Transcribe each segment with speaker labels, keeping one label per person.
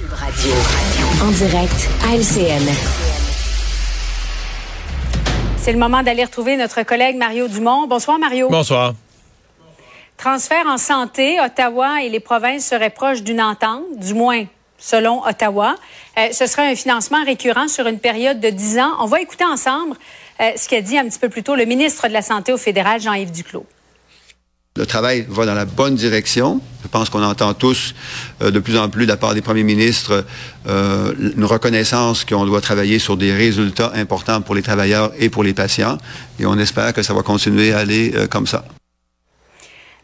Speaker 1: Radio. En direct à LCN.
Speaker 2: C'est le moment d'aller retrouver notre collègue Mario Dumont. Bonsoir, Mario.
Speaker 3: Bonsoir.
Speaker 2: Transfert en santé, Ottawa et les provinces seraient proches d'une entente, du moins selon Ottawa. Euh, ce sera un financement récurrent sur une période de 10 ans. On va écouter ensemble euh, ce qu'a dit un petit peu plus tôt le ministre de la Santé au fédéral, Jean-Yves Duclos.
Speaker 4: Le travail va dans la bonne direction. Je pense qu'on entend tous euh, de plus en plus de la part des premiers ministres euh, une reconnaissance qu'on doit travailler sur des résultats importants pour les travailleurs et pour les patients. Et on espère que ça va continuer à aller euh, comme ça.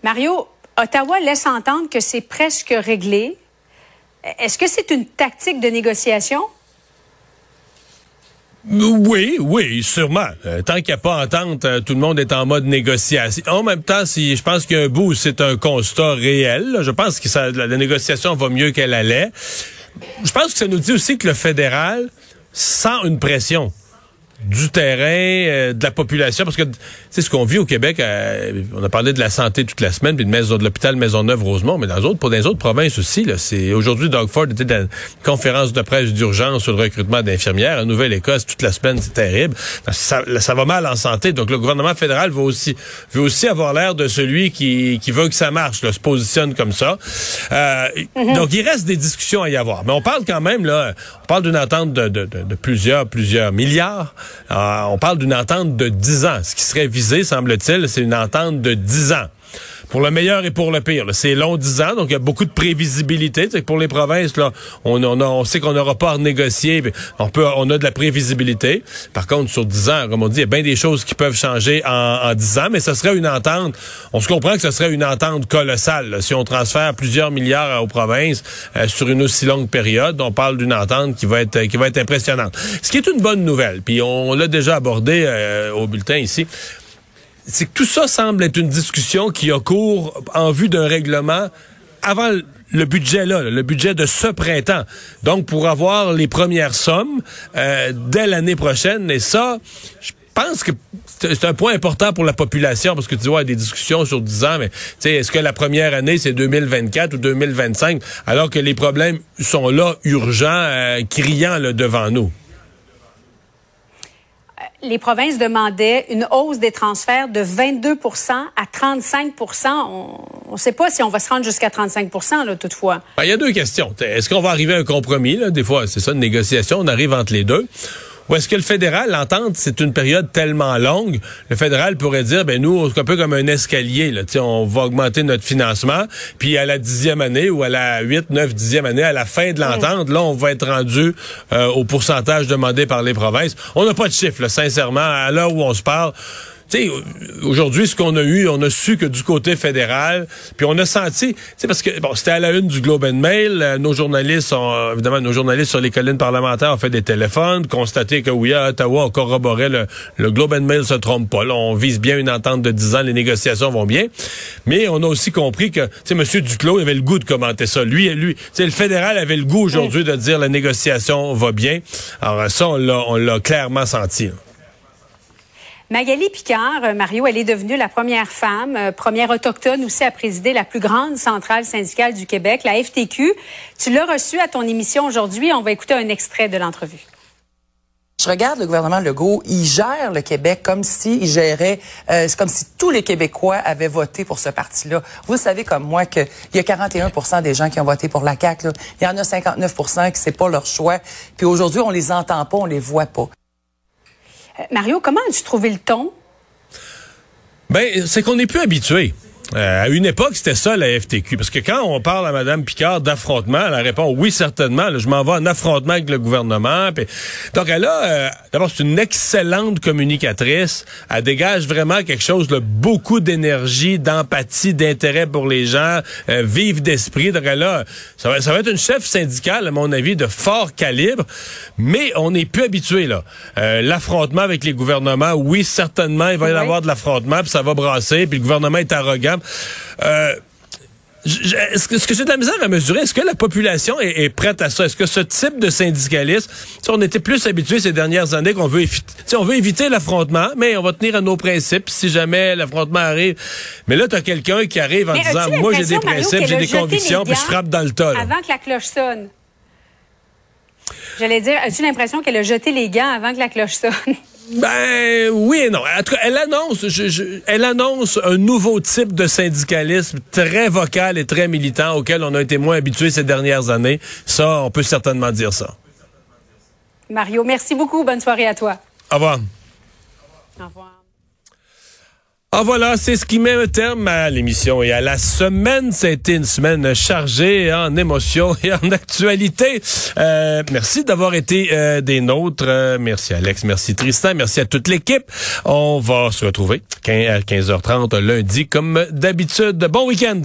Speaker 2: Mario, Ottawa laisse entendre que c'est presque réglé. Est-ce que c'est une tactique de négociation?
Speaker 3: Oui, oui, sûrement. Euh, tant qu'il n'y a pas entente, euh, tout le monde est en mode négociation. En même temps, si je pense qu'un bout, c'est un constat réel. Je pense que la, la négociation va mieux qu'elle allait. Je pense que ça nous dit aussi que le fédéral sent une pression du terrain, euh, de la population, parce que c'est ce qu'on vit au Québec. Euh, on a parlé de la santé toute la semaine, puis de, maison, de l'hôpital Maisonneuve-Rosemont, mais dans les autres, pour les autres provinces aussi. Là, c'est aujourd'hui, Doug Ford était dans une conférence de presse d'urgence sur le recrutement d'infirmières. En Nouvelle-Écosse, toute la semaine, c'est terrible. Ça, ça, va mal en santé. Donc le gouvernement fédéral veut aussi veut aussi avoir l'air de celui qui, qui veut que ça marche, là, se positionne comme ça. Euh, mm-hmm. Donc il reste des discussions à y avoir, mais on parle quand même là, on parle d'une entente de, de, de, de plusieurs plusieurs milliards. Euh, on parle d'une entente de 10 ans. Ce qui serait visé, semble-t-il, c'est une entente de 10 ans pour le meilleur et pour le pire. C'est long 10 ans, donc il y a beaucoup de prévisibilité. pour les provinces, là, on, on, on sait qu'on n'aura pas à négocier, on peut, on a de la prévisibilité. Par contre, sur 10 ans, comme on dit, il y a bien des choses qui peuvent changer en, en 10 ans, mais ce serait une entente. On se comprend que ce serait une entente colossale. Si on transfère plusieurs milliards aux provinces euh, sur une aussi longue période, on parle d'une entente qui va être qui va être impressionnante. Ce qui est une bonne nouvelle. Puis on l'a déjà abordé euh, au bulletin ici c'est que tout ça semble être une discussion qui a cours en vue d'un règlement avant le budget là, le budget de ce printemps. Donc pour avoir les premières sommes euh, dès l'année prochaine et ça, je pense que c'est un point important pour la population parce que tu vois, il y a des discussions sur 10 ans, mais est-ce que la première année c'est 2024 ou 2025 alors que les problèmes sont là, urgents, euh, criants là, devant nous?
Speaker 2: Les provinces demandaient une hausse des transferts de 22% à 35% On ne sait pas si on va se rendre jusqu'à 35 là, toutefois.
Speaker 3: Ben, il y a deux questions. Est-ce qu'on va arriver à un compromis? Là? Des fois, c'est ça, une négociation. On arrive entre les deux. Ou est-ce que le fédéral, l'entente, c'est une période tellement longue, le fédéral pourrait dire, ben nous, un peu comme un escalier, là, on va augmenter notre financement, puis à la dixième année ou à la huit, neuf, dixième année, à la fin de l'entente, là, on va être rendu euh, au pourcentage demandé par les provinces. On n'a pas de chiffre, sincèrement, à l'heure où on se parle sais, aujourd'hui, ce qu'on a eu, on a su que du côté fédéral, puis on a senti, tu parce que bon, c'était à la une du Globe and Mail, euh, nos journalistes ont, euh, évidemment, nos journalistes sur les collines parlementaires ont fait des téléphones, constaté que oui, à Ottawa, on corroborait le, le Globe and Mail se trompe pas. Là, on vise bien une entente de 10 ans, les négociations vont bien. Mais on a aussi compris que, tu sais, M. Duclos avait le goût de commenter ça. Lui, lui, tu le fédéral avait le goût aujourd'hui de dire la négociation va bien. Alors ça, on l'a clairement senti.
Speaker 2: Magali Picard, euh, Mario, elle est devenue la première femme, euh, première autochtone aussi à présider la plus grande centrale syndicale du Québec, la FTQ. Tu l'as reçue à ton émission aujourd'hui. On va écouter un extrait de l'entrevue.
Speaker 5: Je regarde le gouvernement Legault, il gère le Québec comme s'il gérait, euh, c'est comme si tous les Québécois avaient voté pour ce parti-là. Vous savez comme moi qu'il y a 41% des gens qui ont voté pour la CAQ. Il y en a 59% qui c'est pas leur choix. Puis aujourd'hui, on les entend pas, on les voit pas.
Speaker 2: Mario, comment as-tu trouvé le ton?
Speaker 3: Ben, c'est qu'on n'est plus habitué. Euh, à une époque, c'était ça la FTQ. Parce que quand on parle à Mme Picard d'affrontement, elle répond oui, certainement. je m'en vais en affrontement avec le gouvernement. donc elle a, euh, d'abord, c'est une excellente communicatrice. Elle dégage vraiment quelque chose de beaucoup d'énergie, d'empathie, d'intérêt pour les gens, euh, vive d'esprit. Donc elle a, ça va, ça va être une chef syndicale, à mon avis, de fort calibre. Mais on n'est plus habitué là. l'affrontement avec les gouvernements, oui, certainement, il va y avoir de l'affrontement, puis ça va brasser, puis le gouvernement est arrogant. Euh, ce que, j'ai de la misère à mesurer, est-ce que la population est, prête à ça? Est-ce que ce type de syndicalisme, si on était plus habitué ces dernières années qu'on veut éviter, on veut éviter l'affrontement, mais on va tenir à nos principes si jamais l'affrontement arrive. Mais là, tu as quelqu'un qui arrive en disant, moi j'ai des principes, j'ai des convictions, puis je frappe dans le tas.
Speaker 2: Avant que la cloche sonne? J'allais dire, as-tu l'impression qu'elle a jeté les gants avant que la cloche sonne?
Speaker 3: Ben oui et non. Elle annonce, elle annonce un nouveau type de syndicalisme très vocal et très militant auquel on a été moins habitué ces dernières années. Ça, on peut certainement dire ça.
Speaker 2: Mario, merci beaucoup. Bonne soirée à toi.
Speaker 3: Au revoir.
Speaker 2: Au revoir.
Speaker 3: Ah voilà, c'est ce qui met un terme à l'émission et à la semaine. Été une semaine chargée en émotions et en actualité. Euh, merci d'avoir été euh, des nôtres. Euh, merci Alex, merci Tristan, merci à toute l'équipe. On va se retrouver à 15h30 lundi comme d'habitude. Bon week-end.